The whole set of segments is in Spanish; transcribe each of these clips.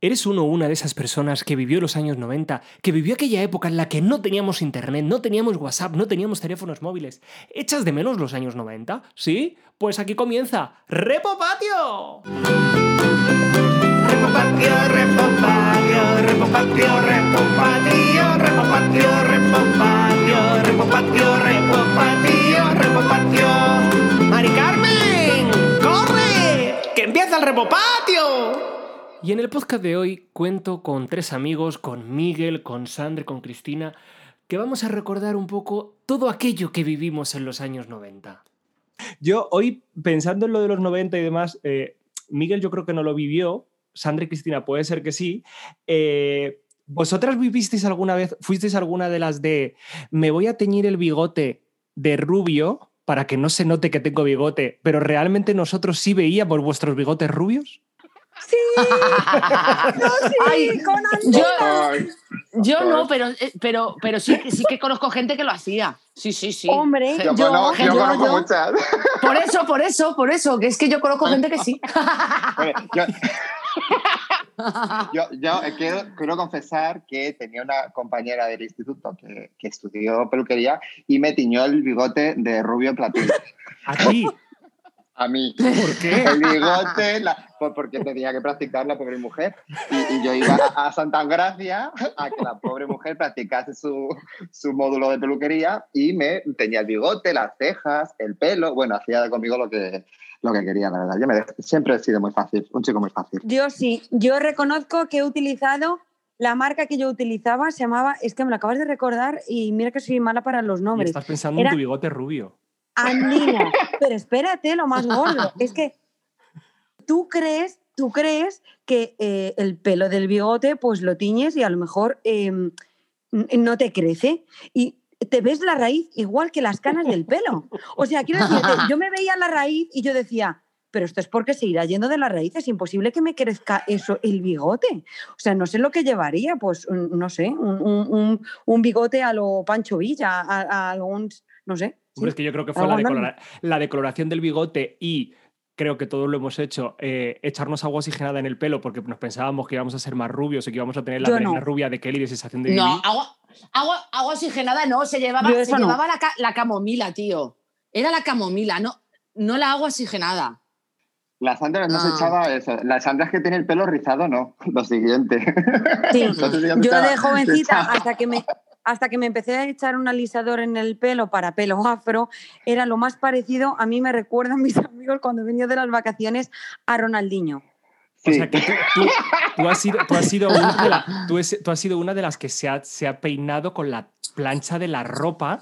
¿Eres uno o una de esas personas que vivió los años 90, que vivió aquella época en la que no teníamos internet, no teníamos WhatsApp, no teníamos teléfonos móviles? ¿Echas de menos los años 90? ¿Sí? Pues aquí comienza Repopatio. Repopatio, repopatio, repopatio, repopatio, repopatio, repopatio, repopatio, repopatio, repopatio. ¡Mari Carmen! ¡Corre! ¡Que empieza el repopatio! Y en el podcast de hoy cuento con tres amigos, con Miguel, con Sandra, con Cristina, que vamos a recordar un poco todo aquello que vivimos en los años 90. Yo hoy, pensando en lo de los 90 y demás, eh, Miguel yo creo que no lo vivió, Sandra y Cristina puede ser que sí. Eh, ¿Vosotras vivisteis alguna vez, fuisteis alguna de las de me voy a teñir el bigote de rubio para que no se note que tengo bigote, pero realmente nosotros sí veíamos vuestros bigotes rubios? Sí, no, sí, Ay, con yo, yo no, pero, eh, pero, pero sí, sí que conozco gente que lo hacía. Sí, sí, sí. Hombre, Yo yo, conozco, yo yo- conozco yo- muchas. Por eso, por eso, por eso, que es que yo conozco gente que sí. Yo, eh, quiero, quiero confesar que tenía una compañera del instituto que, que estudió peluquería y me tiñó el bigote de rubio platino. ¿A ti? A mí. ¿Por qué? El bigote, la- pues porque tenía que practicar la pobre mujer. Y, y yo iba a, a Santa Gracia a que la pobre mujer practicase su, su módulo de peluquería y me tenía el bigote, las cejas, el pelo. Bueno, hacía conmigo lo que, lo que quería, la verdad. Yo me siempre he sido muy fácil, un chico muy fácil. yo sí, yo reconozco que he utilizado la marca que yo utilizaba, se llamaba, es que me lo acabas de recordar y mira que soy mala para los Y nombres. estás pensando Era- en tu bigote rubio. Andina. Pero espérate, lo más gordo. Es que tú crees, tú crees que eh, el pelo del bigote, pues lo tiñes y a lo mejor eh, n- no te crece. Y te ves la raíz igual que las canas del pelo. O sea, quiero decirte, yo me veía la raíz y yo decía. Pero esto es porque se irá yendo de la raíz. Es imposible que me crezca eso, el bigote. O sea, no sé lo que llevaría. Pues, no sé, un, un- un- un bigote a lo Pancho Villa, a, a algún, no sé. Sí. Hombre, es que yo creo que fue la, decolora- la decoloración del bigote y creo que todos lo hemos hecho, eh, echarnos agua oxigenada en el pelo porque nos pensábamos que íbamos a ser más rubios y que íbamos a tener la Yo no. rubia de Kelly de sensación de No, agua, agua, agua oxigenada no, se llevaba, Yo se no. llevaba la, la camomila, tío. Era la camomila, no, no la agua oxigenada. La Sandra no se Ah. echaba eso. La Sandra es que tiene el pelo rizado, no. Lo siguiente. Sí. Entonces Yo echaba- de jovencita, hasta que me hasta que me empecé a echar un alisador en el pelo para pelo afro, era lo más parecido, a mí me recuerdan mis amigos cuando venía de las vacaciones a Ronaldinho. O sea que tú, tú- tú has sido, tú has sido una de la- tú es- tú has sido una de las que se ha, se ha peinado con la plancha de la ropa.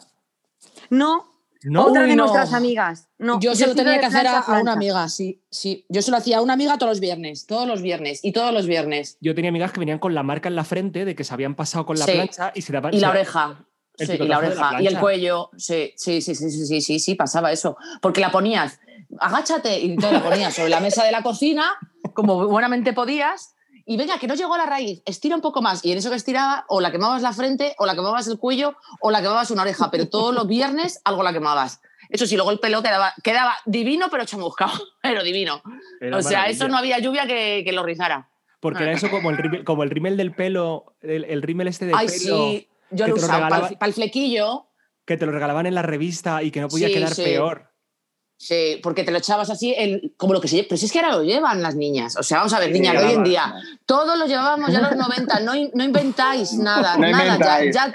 No, No, otra de no. nuestras amigas. No, yo se lo tenía que hacer a, una amiga, sí, sí. Yo se lo hacía a una amiga todos los viernes, todos los viernes y todos los viernes. yo tenía amigas que venían con la marca en la frente de que se habían pasado con la Sí. plancha y se daban. Y la oreja. Sí, y la oreja. y el cuello. Sí, sí, sí, sí, sí, sí, sí, sí, pasaba eso. Porque la ponías, agáchate, y entonces la ponías sobre la mesa de la cocina, como buenamente podías, y venga, que no llegó a la raíz, estira un poco más. Y en eso que estiraba, o la quemabas la frente, o la quemabas el cuello, o la quemabas una oreja, pero todos los viernes algo la quemabas. Eso sí, luego el pelo quedaba, quedaba divino, pero chamuscado, pero divino. Era o sea, eso no había lluvia que, que lo rizara. Porque era eso como el, rímel- como el rímel del pelo, el, el rímel este de Ay, pelo sí, yo que lo te lo usaba para el flequillo. que te lo regalaban en la revista y que no podía Sí, quedar sí. peor. Sí, porque te lo echabas así, el- como lo que se lleva. Pero si es que ahora lo llevan las niñas. O sea, vamos a ver, niñas, hoy en día. Todos lo llevábamos ya en los 90. No, no inventáis nada, No nada. ya- inventáis. Ya,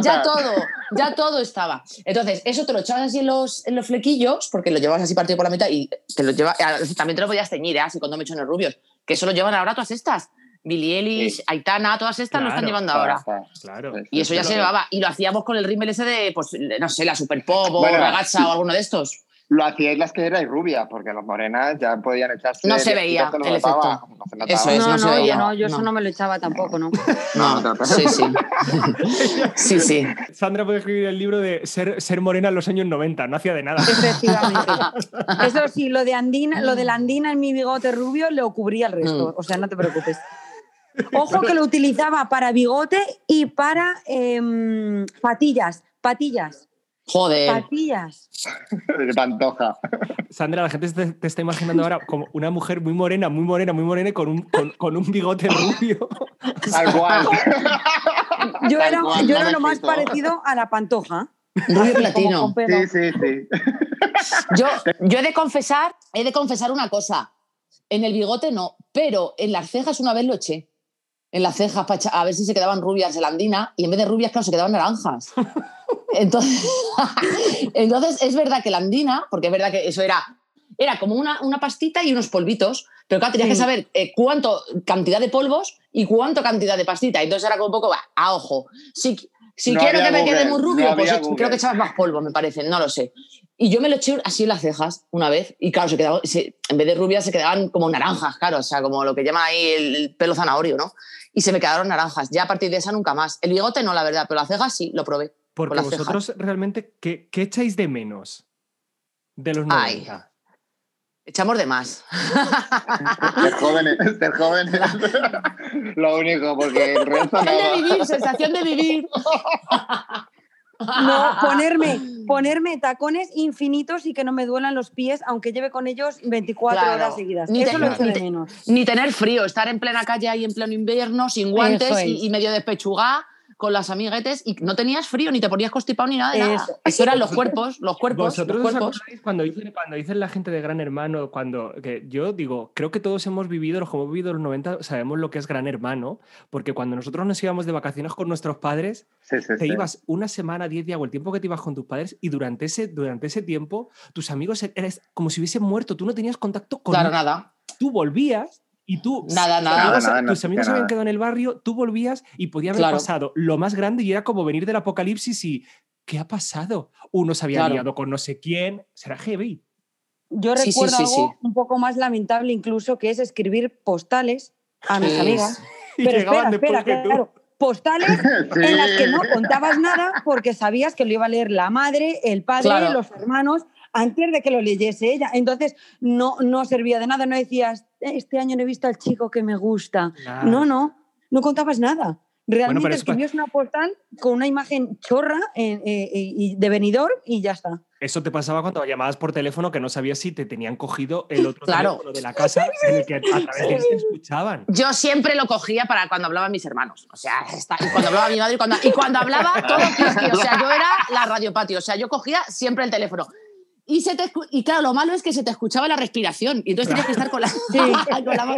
ya todo, ya todo estaba. Entonces, eso te lo echabas así en los, en los flequillos, porque lo llevabas así partido por la mitad y te lo lleva, ah, también te lo podías teñir, ¿eh? así con dos mechones rubios. Que eso lo llevan ahora todas estas. Billy Ellis, Sí. Aitana, todas estas lo están llevando ahora. Claro. Y eso ya se llevaba. Y lo hacíamos con el rímel ese de, pues, no sé, la Super Pop o Bueno, Ragazza o alguno de estos. Lo hacíais las que erais rubia, porque las morenas ya podían echarse. No se veía no el notaba, efecto. no se notaba. Eso es, no, no no, se veía, yo no, yo no. eso no me lo echaba tampoco, ¿no? No, No, no, sí, sí. Sí, sí. Sandra puede escribir el libro de ser, ser morena en los años 90, no hacía de nada. Efectivamente. Eso sí, lo de Andina, lo de la Andina en mi bigote rubio lo cubría el resto. Mm. O sea, no te preocupes. Ojo que lo utilizaba para bigote y para em, patillas. Patillas. Joder. Patillas. De pantoja. Sandra, la gente te, te está imaginando ahora como una mujer muy morena, muy morena, muy morena y con un, con, con un bigote rubio. Tal cual. Yo Tal era, cual, yo no era lo más parecido a la pantoja. Rubio platino. Sí, sí, sí. Yo, yo he de confesar, he de confesar una cosa. En el bigote no, pero en las cejas una vez lo eché. En las cejas a ver si se quedaban rubias de la andina y en vez de rubias, claro, se quedaban naranjas. Entonces, entonces es verdad que la andina, porque es verdad que eso era, era como una, una pastita y unos polvitos, pero claro, tenías que Sí. saber eh, cuánto cantidad de polvos y cuánto cantidad de pastita. Entonces era como un poco, va, a ojo. Si, si No quiero que me quede muy rubio, no pues creo que echabas más polvo, me parece, no lo sé. Y yo me lo eché así en las cejas una vez y claro, se quedaba, se- en vez de rubias se quedaban como naranjas, claro, o sea, como lo que llaman ahí el, el pelo zanahorio, ¿no? Y se me quedaron naranjas. Ya a partir de esa nunca más. El bigote no, la verdad, pero las cejas sí, lo probé. Porque cejas. vosotros realmente, ¿qué, qué echáis de menos de los Ay. 90? Echamos de más. Ser jóvenes, ser jóvenes. Lo único, porque el resto Sensación de vivir, sensación de vivir. No, ponerme, ponerme tacones infinitos y que no me duelan los pies, aunque lleve con ellos 24 Claro. horas seguidas. Ni Eso te- lo echo ni de te- menos. Ni tener frío, estar en plena calle ahí en pleno invierno, sin guantes es. y, y medio despechugá con las amiguetes y no tenías frío, ni te ponías constipado ni nada de nada. Eso. Eso eran los cuerpos, los cuerpos, ¿Vosotros los os cuerpos. cuando dicen, cuando dicen la gente de Gran Hermano, cuando que yo digo, creo que todos hemos vivido, los que hemos vivido los 90, sabemos lo que es Gran Hermano, porque cuando nosotros nos íbamos de vacaciones con nuestros padres, Sí, sí, te sí. ibas una semana, 10 días o el tiempo que te ibas con tus padres y durante ese, durante ese tiempo tus amigos eres como si hubiesen muerto, tú no tenías contacto con Claro, nadie. nada. tú volvías y tú Nada, tus nada. amigos- Nada, nada, no tus amigos hacía habían quedado en el barrio, tú volvías y podía haber Claro. pasado lo más grande y era como venir del apocalipsis y ¿qué ha pasado? Uno se había Claro. liado con no sé quién, será heavy. Yo Sí, sí, recuerdo sí, algo sí. un poco más lamentable incluso, que es escribir postales a mis Sí. amigas. Y Pero llegaban espera, espera, que tú. claro. Postales Sí. en las que no contabas nada porque sabías que lo iba a leer la madre, el padre, Claro. los hermanos, antes de que lo leyese ella. Entonces no, no servía de nada, no decías, este año no he visto al chico que me gusta. No, no, no contabas nada. Realmente pa- escribías una postal con una imagen chorra eh, eh, y de venidor y ya está. Eso te pasaba cuando llamabas por teléfono que no sabías si te tenían cogido el otro Claro. teléfono de la casa en el que a través de él te escuchaban. Yo siempre lo cogía para cuando hablaban mis hermanos. O sea, está- y cuando hablaba mi madre y cuando, y cuando hablaba todo. O sea, yo era la radiopatio. O sea, yo cogía siempre el teléfono. Y, se te y claro, lo malo es que se te escuchaba la respiración. Y entonces tenías que estar con la, con la,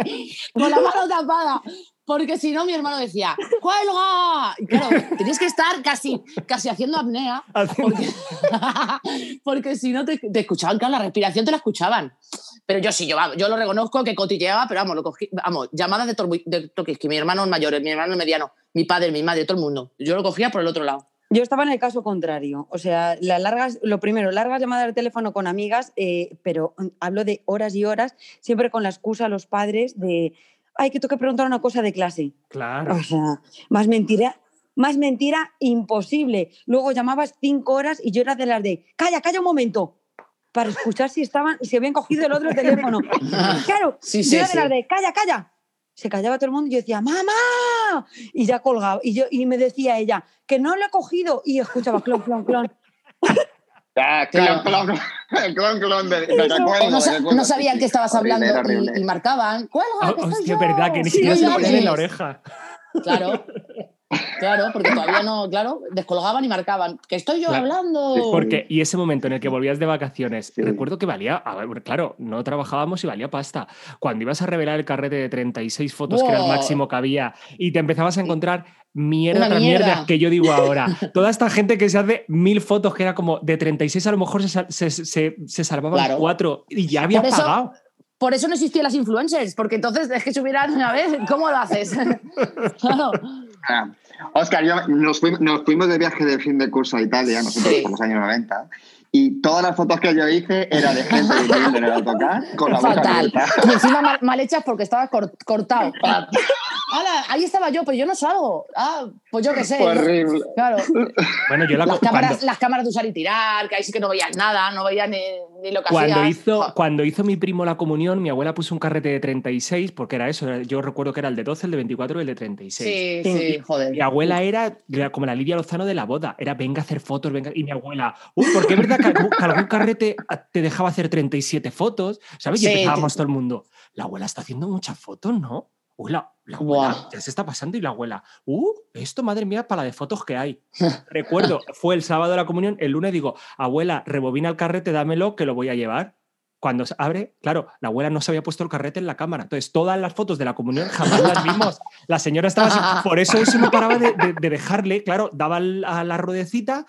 con la mano tapada. Porque si no, mi hermano decía, ¡cuelga! Y claro, tenías que estar casi, casi haciendo apnea. Porque, porque si no te, te escuchaban, claro, la respiración te la escuchaban. Pero yo sí, yo, yo lo reconozco que cotilleaba, pero vamos, lo cogí, vamos, llamadas de, Torbu- de Tokiski, mi hermano mayor, mi hermano mediano, mi padre, mi madre, todo el mundo. Yo lo cogía por el otro lado. Yo estaba en el caso contrario. O sea, las largas, lo primero, largas llamadas de teléfono con amigas, eh, pero mm, hablo de horas y horas, siempre con la excusa a los padres de, ay, que tengo que preguntar una cosa de clase. Claro. O sea, más mentira, más mentira imposible. Luego llamabas cinco horas y yo era de las de, calla, calla un momento, para escuchar si estaban, si habían cogido el otro teléfono. Claro, Sí, yo sí, era de sí. las de, calla, calla. Se callaba todo el mundo y yo decía, ¡mamá! Y ya colgaba. Y, yo, y me decía ella, que no lo he cogido. Y escuchaba clon, clon, clon. Ah, Claro. clon, clon, clon, clon de, de no, sa- no sabían que estabas hablando y, horrible. y marcaban, ¡cuelga, Ah, que yo! verdad, que ni Sí, siquiera se lo ponían en la oreja. Claro, claro, porque todavía no, claro, descolgaban y marcaban, que estoy yo Claro. hablando. Porque, y ese momento en el que volvías de vacaciones, Sí. recuerdo que valía, a ver, claro, no trabajábamos y valía pasta. Cuando ibas a revelar el carrete de 36 fotos, que era el máximo que había, y te empezabas a encontrar mierda Una tras mierda. mierda. que yo digo ahora. Toda esta gente que se hace mil fotos, que era como de 36, a lo mejor se, se, se- se salvaban Claro. cuatro y ya habías eso- pagado. Por eso no existían las influencers, porque entonces es que subieran una vez, ¿cómo lo haces? claro. Ah, Oscar, yo, nos, fuimos, nos fuimos de viaje de fin de curso a Italia, nosotros Sí. por los años 90, y todas las fotos que yo hice era de gente durmiendo en el autocar con la boca Fatal. Y encima mal, mal hechas porque estaba cor- cortado. ¡Hala! Ahí estaba yo, pero yo no salgo. Ah, pues yo qué sé. Fue horrible. Claro. Bueno, yo la Las cuando- cámaras, las cámaras de usar y tirar, que ahí sí que no veías nada, no veías ni, ni lo que Cuando hacías. hizo, cuando hizo mi primo la comunión, mi abuela puso un carrete de 36, porque era eso. Yo recuerdo que era el de 12, el de 24 y el de 36. Sí, sí, joder. Mi abuela era, era como la Lidia Lozano de la boda. Era venga a hacer fotos, venga. Y mi abuela, uy, porque es verdad que, algún- que algún carrete te dejaba hacer 37 fotos, ¿sabes? Y Sí, empezábamos todo el mundo. La abuela está haciendo muchas fotos, ¿no? Uy, la, la abuela Buah. ya se está pasando y la abuela, uh, esto, madre mía, para la de fotos que hay. Recuerdo, fue el sábado de la comunión, el lunes digo, abuela, rebobina el carrete, dámelo, que lo voy a llevar. Cuando se abre, claro, la abuela no se había puesto el carrete en la cámara. Entonces, todas las fotos de la comunión jamás las vimos. La señora estaba así. Por eso eso no paraba de, de- de dejarle, claro, daba a la ruedecita,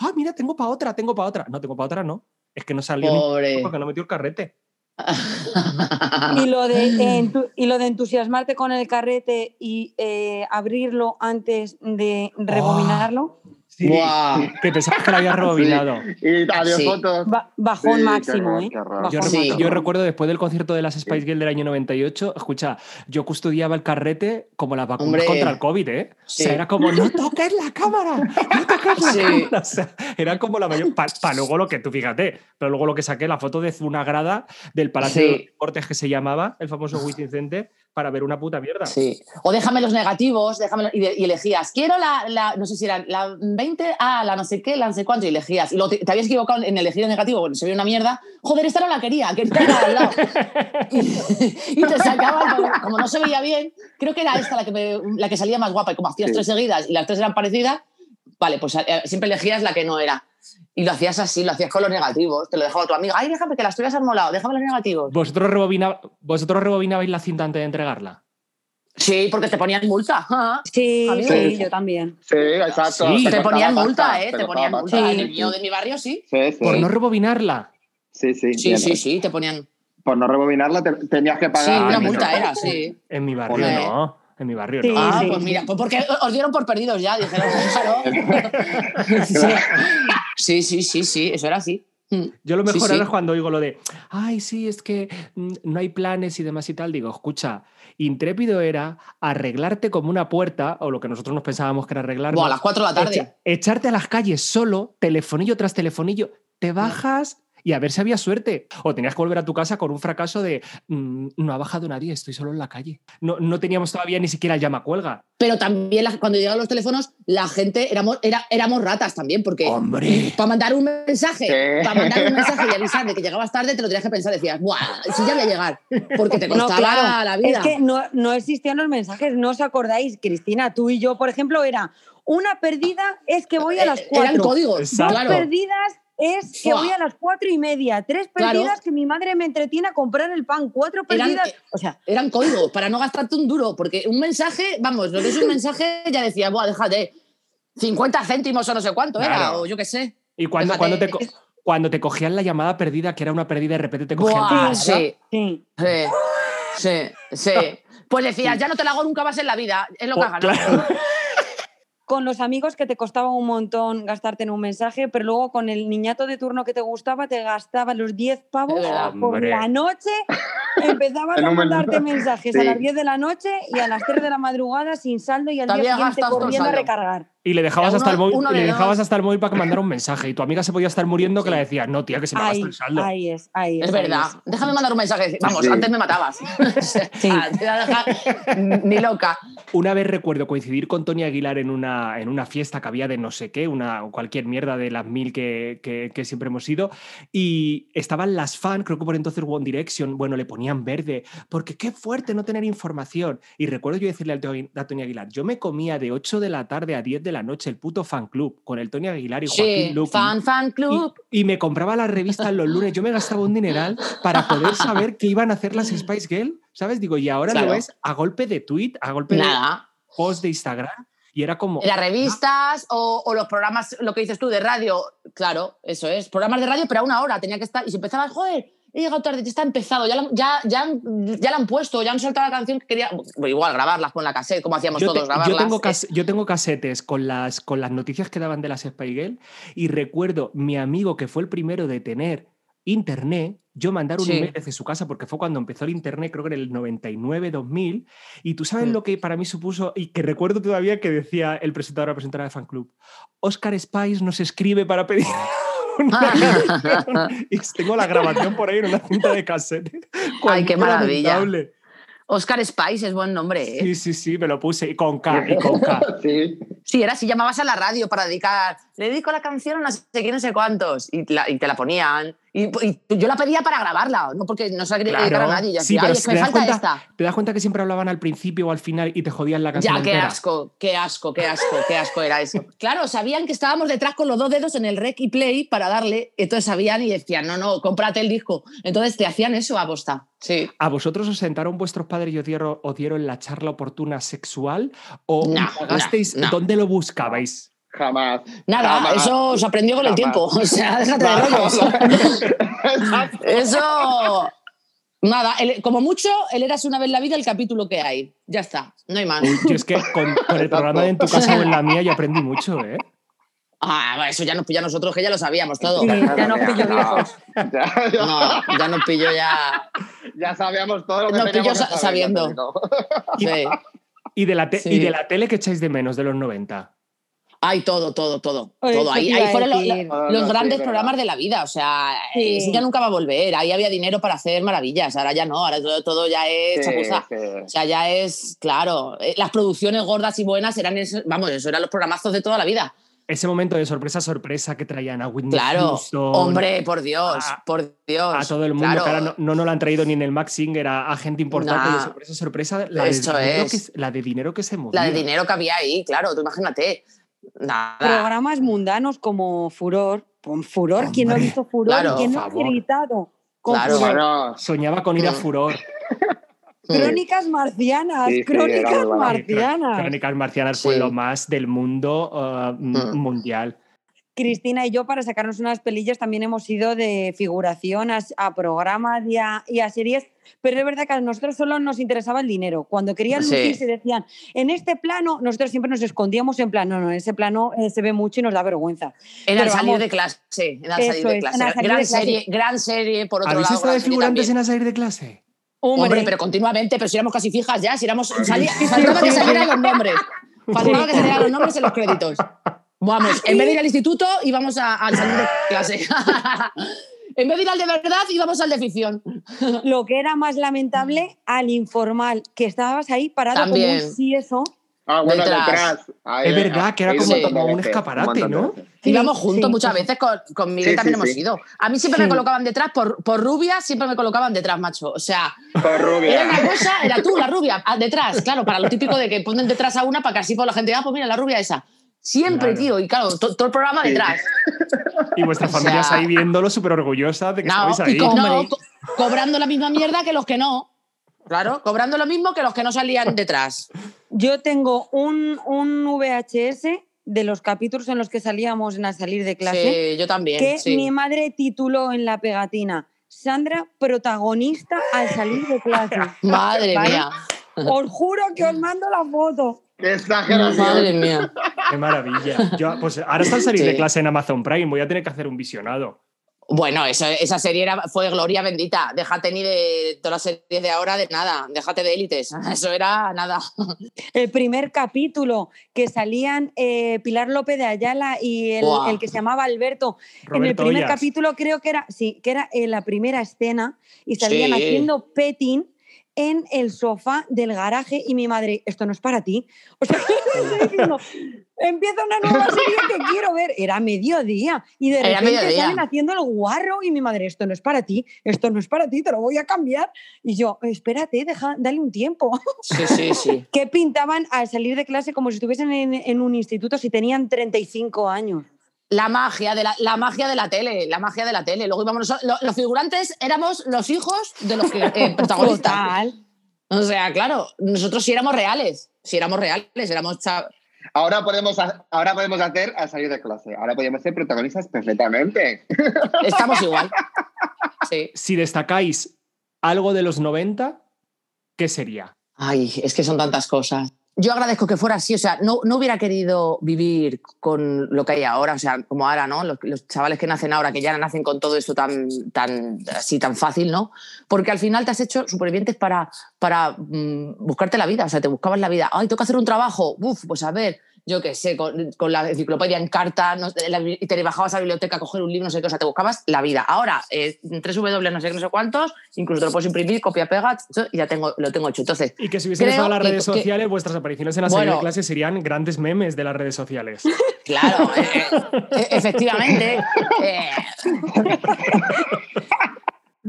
ah, mira, tengo para otra, tengo para otra. No, tengo para otra, no. Es que no salió ni Pobre. porque no metió el carrete. Y lo, de, y lo de entusiasmarte con el carrete y eh, abrirlo antes de rebobinarlo, Sí, que pensabas que la había rebobinado. Y adiós Sí. fotos. ba- bajón máximo, ¿eh? Bajón Yo, Sí. recuerdo, máximo. yo recuerdo después del concierto de las Spice Girls del año 98, escucha, yo custodiaba el carrete como las vacunas Hombre. contra el COVID, ¿eh? O Sí. sea, era como, no toques la cámara, no toques la Sí. cámara. O sea, era como la mayor. Para luego lo que tú fíjate, pero luego lo que saqué, la foto de una grada del Palacio Sí. de los Deportes que se llamaba, el famoso Wizzing Center, para ver una puta mierda. Sí. O déjame los negativos, déjame y, de- y elegías. Quiero la, la- no sé si era la 20, ah, la no sé qué, la no sé cuánto, y elegías. Y luego te, te habías equivocado en elegir el negativo, bueno, se veía una mierda. Joder, esta no la quería, la de al lado. Y, y te sacaban, como- como no se veía bien, creo que era esta la que, me- la que salía más guapa. Y como hacías Sí. tres seguidas y las tres eran parecidas, vale, pues eh, siempre elegías la que no era. Y lo hacías así, lo hacías con los negativos. Te lo dejaba tu amiga. Ay, déjame que las tuyas han molado, déjame los negativos. ¿Vosotros, rebobina- ¿Vosotros rebobinabais la cinta antes de entregarla? Sí, porque te ponían multa. Ah. Sí, sí, yo también. Sí, exacto. Sí. Te ponían pasta, multa, ¿eh? Te, ponían multa. Sí. En el mío de mi barrio, sí. Sí, sí. Por no rebobinarla. Sí, sí. Sí, sí, sí, te ponían. Por no rebobinarla te- tenías que Sí, pagar. una dinero. multa era, sí. En mi barrio no. En mi barrio Sí, no. Ah, sí, pues sí. mira, pues porque os dieron por perdidos ya, dijeron, claro. Sí, sí, sí, sí, eso era así. Mm. Yo lo mejor sí. ahora es cuando oigo lo de, ay, sí, es que mm, no hay planes y demás y tal. Digo, escucha, intrépido era arreglarte como una puerta, o lo que nosotros nos pensábamos que era arreglarnos. Buah, a las 4 de la tarde. echa- echarte a las calles solo, telefonillo tras telefonillo, te bajas y a ver si había suerte. O tenías que volver a tu casa con un fracaso de, "Mm, no ha bajado nadie, estoy solo en la calle. No, no teníamos todavía ni siquiera el llama cuelga. Pero también la- cuando llegaban los teléfonos, la gente éramos, era, éramos ratas también, porque ¡Hombre! para mandar un mensaje, Sí. para mandar un mensaje y avisar de que llegabas tarde, te lo tenías que pensar, decías, ¡buah! Si ya voy a llegar, porque te No, costaba claro, la vida. Es que no, no existían los mensajes, no os acordáis, Cristina, tú y yo, por ejemplo, era una perdida es que voy a las Eh, Eran cuatro. códigos, Exacto. Dos perdidas es que Fua. voy a las cuatro y media. Tres Claro. perdidas que mi madre me entretiene a comprar el pan. Cuatro perdidas. eh, o sea, eran códigos para no gastarte un duro, porque un mensaje, vamos, lo que es un mensaje ya decía, buah, déjate, 50 céntimos o no sé cuánto era, o yo qué sé. Y cuando, cuando, te, cuando te cogían la llamada perdida, que era una perdida, de repente te cogían. Buah, sí, sí. sí, sí. Pues decías, ya no te la hago nunca más en la vida, es lo que has ganado. claro. Con los amigos que te costaba un montón gastarte en un mensaje, pero luego con el niñato de turno que te gustaba, te gastaba los 10 pavos por la noche. Empezabas a mandarte mensajes a las 10 de la noche y a las 3 de la madrugada sin saldo y al día siguiente corriendo a recargar. Y le dejabas, Uno- hasta el móvil, y le de dejabas hasta el móvil para que mandara un mensaje. Y tu amiga se podía estar muriendo que le decías, no, tía, que se me Ahí, gasta el saldo. ahí es, ahí es. Es ahí verdad. Déjame mandar un mensaje. Vamos, Sí. antes me matabas. Sí. Ah, te voy a dejar ni loca. Una vez recuerdo coincidir con Tony Aguilar en una, en una fiesta que había de no sé qué, una, cualquier mierda de las mil que, que- que siempre hemos ido, y estaban las fans, creo que por entonces One Direction, bueno, le ponían verde, porque qué fuerte no tener información. Y recuerdo yo decirle a Tony Aguilar, yo me comía de 8 de la tarde a 10 de la noche el puto fan club con el Tony Aguilar y Joaquín Sí, Luqui. fan, club. y me compraba las revistas los lunes. Yo me gastaba un dineral para poder saber qué iban a hacer las Spice Girls, ¿sabes? Digo, y ahora Claro. lo ves a golpe de tweet, a golpe de Nada. post de Instagram. Y era como. Las revistas o, o los programas, lo que dices tú, de radio. Claro, eso es. Programas de radio, pero a una hora tenía que estar. Y si empezabas, joder, he llegado tarde, ya está empezado, ya, la- ya, ya, la han puesto, ya han soltado la canción que quería. Bueno, igual, grabarlas con la cassette, como hacíamos Yo, te- todos, yo grabarlas. tengo cas- yo tengo casetes con las, con las noticias que daban de las Spice Girls y recuerdo mi amigo que fue el primero de tener internet, yo mandar un Sí. email desde su casa, porque fue cuando empezó el internet, creo que en el 99-2000, y tú sabes Mm. lo que para mí supuso, y que recuerdo todavía que decía el presentador o la presentadora de fan club, Oscar Spice nos escribe para pedir una canción". y tengo la grabación por ahí en una cinta de cassette. Ay, qué maravilla. lamentable. Oscar Spice es buen nombre. ¿eh? Sí, sí, sí, me lo puse, y con K, y con K. Sí. Sí, era así, llamabas a la radio para dedicar, le dedico la canción a no sé quién, no sé cuántos, y, la- y te la ponían. Y, y yo la pedía para grabarla, no porque no se la quería dedicar a nadie. Yo Sí, decía, pero "Ay, es que me falta cuenta- esta. ¿Te das cuenta que siempre hablaban al principio o al final y te jodían la canción Ya, qué entera? asco, qué asco, qué asco, qué asco era eso. Claro, sabían que estábamos detrás con los dos dedos en el rec y play para darle, entonces sabían y decían, no, no, cómprate el disco. Entonces te hacían eso a posta. Sí. ¿A vosotros os sentaron vuestros padres y os dieron, os dieron la charla oportuna sexual? ¿O no, no. ¿Dónde lo buscabais? Jamás. Nada, Jamás. eso se aprendió con el tiempo. O sea, déjate de rollos. Eso. Nada, como mucho, el Eras una vez en la vida el capítulo que hay. Ya está, no hay más. Uy, yo es que con, con el programa de En tu casa o en la mía ya aprendí mucho, ¿eh? Ah, eso ya nos pilló a nosotros, que ya lo sabíamos todo. Sí. ya nos pilló No, viejos. Ya, ya- No, ya nos pilló ya. ya sabíamos todo lo que Nos teníamos pilló que sa- saber, ya te sabiendo. Sí. ¿Y de, la te- Sí. ¿Y de la tele que echáis de menos de los 90? Hay todo, todo, todo. Oye, todo. Ahí, fueron los no, sí, grandes programas de la vida. O sea, Sí. eso ya nunca va a volver. Ahí había dinero para hacer maravillas. Ahora ya no, ahora todo, todo ya es Sí, chapuza. sí. O sea, ya es, claro, eh, las producciones gordas y buenas eran, eso- vamos, eso eran los programazos de toda la vida. Ese momento de sorpresa, sorpresa que traían a Whitney Claro, Houston, hombre, por Dios, a- por Dios. a todo el mundo, claro. que ahora no, no nos lo han traído ni en el Max Singer, a, a gente importante Nah. de sorpresa, sorpresa, la de, Eso dinero es. que, la de dinero que se movía. La de dinero que había ahí, claro, tú imagínate. Nada. Programas mundanos como Furor. Con Furor, ¿quién no ha Hombre, visto Furor? claro, ¿Y quién no ha gritado? Con Claro. Furor? Bueno, Soñaba con ir a Mm. Furor. Crónicas marcianas, Sí, sí, era crónicas marcianas. Crónicas Marcianas fue Sí. lo más del mundo uh, Mm. mundial. Cristina y yo, para sacarnos unas pelillas, también hemos ido de figuración a, a programas y a, y a series, pero es verdad que a nosotros solo nos interesaba el dinero. Cuando querían Sí. lucir, se decían, en este plano, nosotros siempre nos escondíamos en plan, no, no, en ese plano eh, se ve mucho y nos da vergüenza. Era el salir de clase. Era el salir de clase. en el salir gran de clase. serie, gran serie, por otro ¿Habéis lado. estado de figurantes en a salir de clase? Hombre, pero continuamente, pero si éramos casi fijas ya, si éramos. Salía, faltaba que salieran los nombres. Faltaba que salieran los nombres en los créditos. Vamos, en vez de ir al instituto, íbamos al salir de clase. en vez de ir al de verdad, íbamos al de ficción. Lo que era más lamentable, al informal, que estabas ahí parado También. como un sí eso. Ah, bueno, Detrás. detrás. Ahí, Es verdad que era como- como un escaparate, ¿no? Sí, íbamos juntos sí, muchas veces, con, con Miguel Sí, también sí, hemos sí. ido. A mí siempre me colocaban detrás, por, por rubia, siempre me colocaban detrás, macho. O sea, Era rubia. una cosa, era tú, la rubia, ah, detrás, claro, para lo típico de que ponen detrás a una para que así por la gente, ah, pues mira, la rubia esa. Siempre, Claro. tío, y claro, to- todo el programa Sí. detrás. Y vuestra O sea- familia ahí viéndolo súper orgullosa de que No, estabais y ahí. co- no, co- cobrando la misma mierda que los que no. Claro, cobrando lo mismo que los que no salían detrás. Yo tengo un, un VHS de los capítulos en los que salíamos en a salir de clase. Sí, yo también. que sí. mi madre tituló en la pegatina Sandra, protagonista al salir de clase. Madre ¿Vale? mía. Os juro que os mando la foto. ¡Qué exageración! Madre mía. Qué maravilla. Yo, pues ahora está al salir de Sí. clase en Amazon Prime, voy a tener que hacer un visionado. Bueno, eso, esa serie era, fue gloria bendita. Déjate ni de todas las series de ahora, de nada. Déjate de élites. Eso era nada. El primer capítulo que salían eh, Pilar López de Ayala y el, que se llamaba Alberto. en el primer Ollas. capítulo creo que era, sí, que era en la primera escena y salían Sí. haciendo petting en el sofá del garaje y mi madre, esto no es para ti. O sea, estoy diciendo, empieza una nueva serie que quiero ver. Era mediodía y de Era repente mediodía. salen haciendo el guarro y mi madre, esto no es para ti, esto no es para ti, te lo voy a cambiar. Y yo, espérate, deja, dale un tiempo. Sí, sí, sí. que pintaban al salir de clase como si estuviesen en, en un instituto si tenían 35 años. La magia, de la, la magia de la tele, la magia de la tele. Luego íbamos lo- los figurantes éramos los hijos de los que, eh, protagonistas. Total. O sea, claro, nosotros sí éramos reales, sí éramos reales, éramos cha- Ahora podemos, ahora podemos hacer a salir de clase. Ahora podemos ser protagonistas perfectamente. estamos igual. Sí. Si destacáis algo de los 90, ¿qué sería? Ay, es que son tantas cosas. Yo agradezco que fuera así, o sea, no, no hubiera querido vivir con lo que hay ahora, o sea, como ahora, ¿no? Los, chavales que nacen ahora, que ya nacen con todo esto tan, tan, así, tan fácil, ¿no? Porque al final te has hecho supervivientes para, para mm, buscarte la vida, o sea, te buscabas la vida. Ay, tengo que hacer un trabajo, uf, pues a ver, yo qué sé, con, con la enciclopedia en carta, no- la- y te bajabas a la biblioteca a coger un libro, no sé qué, o sea, te buscabas la vida. Ahora, eh, tres W, no sé qué, no sé cuántos, incluso te lo puedes imprimir, copia, pega, y ya tengo, lo tengo hecho. Entonces, Y que si hubiesen estado las redes que- sociales, vuestras apariciones en la serie Bueno. de clase serían grandes memes de las redes sociales. Claro, eh, eh, efectivamente.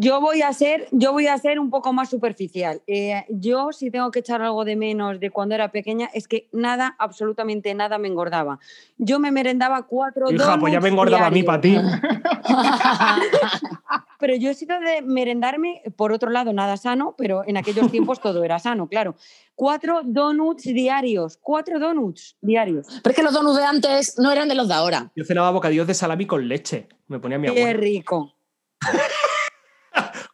Yo voy a ser, yo voy a ser un poco más superficial. Eh, yo, si tengo que echar algo de menos de cuando era pequeña, es que nada, absolutamente nada me engordaba. Yo me merendaba cuatro Hija, pues ya me donuts engordaba a mí para diarios. ti. Pero yo he sido de merendarme, por otro lado, nada sano, pero en aquellos tiempos todo era sano, claro. Cuatro donuts diarios, cuatro donuts diarios. Pero es que los donuts de antes no eran de los de ahora. Yo cenaba bocadillos de salami con leche. Me ponía mi Qué abuela. rico.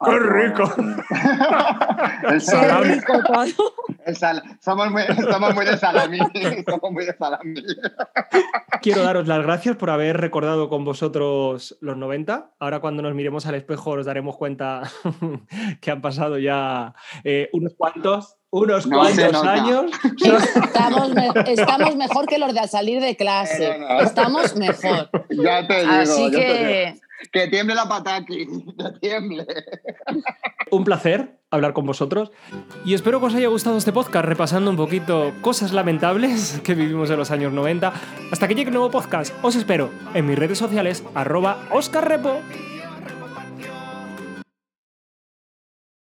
¡Qué rico! El salami. rico todo. el sal- somos, muy, somos muy de salami. Somos muy de salami. Quiero daros las gracias por haber recordado con vosotros los 90. Ahora cuando nos miremos al espejo nos daremos cuenta que han pasado ya eh, unos cuantos, unos No cuantos nota. años. Estamos, me- estamos mejor que los de al salir de clase. No. Estamos mejor. Ya te digo. Así ya te digo. que. Que tiemble la pataki. Que tiemble. Un placer hablar con vosotros. Y espero que os haya gustado este podcast repasando un poquito cosas lamentables que vivimos en los años 90. Hasta que llegue un nuevo podcast, os espero en mis redes sociales, arroba oscarrepo.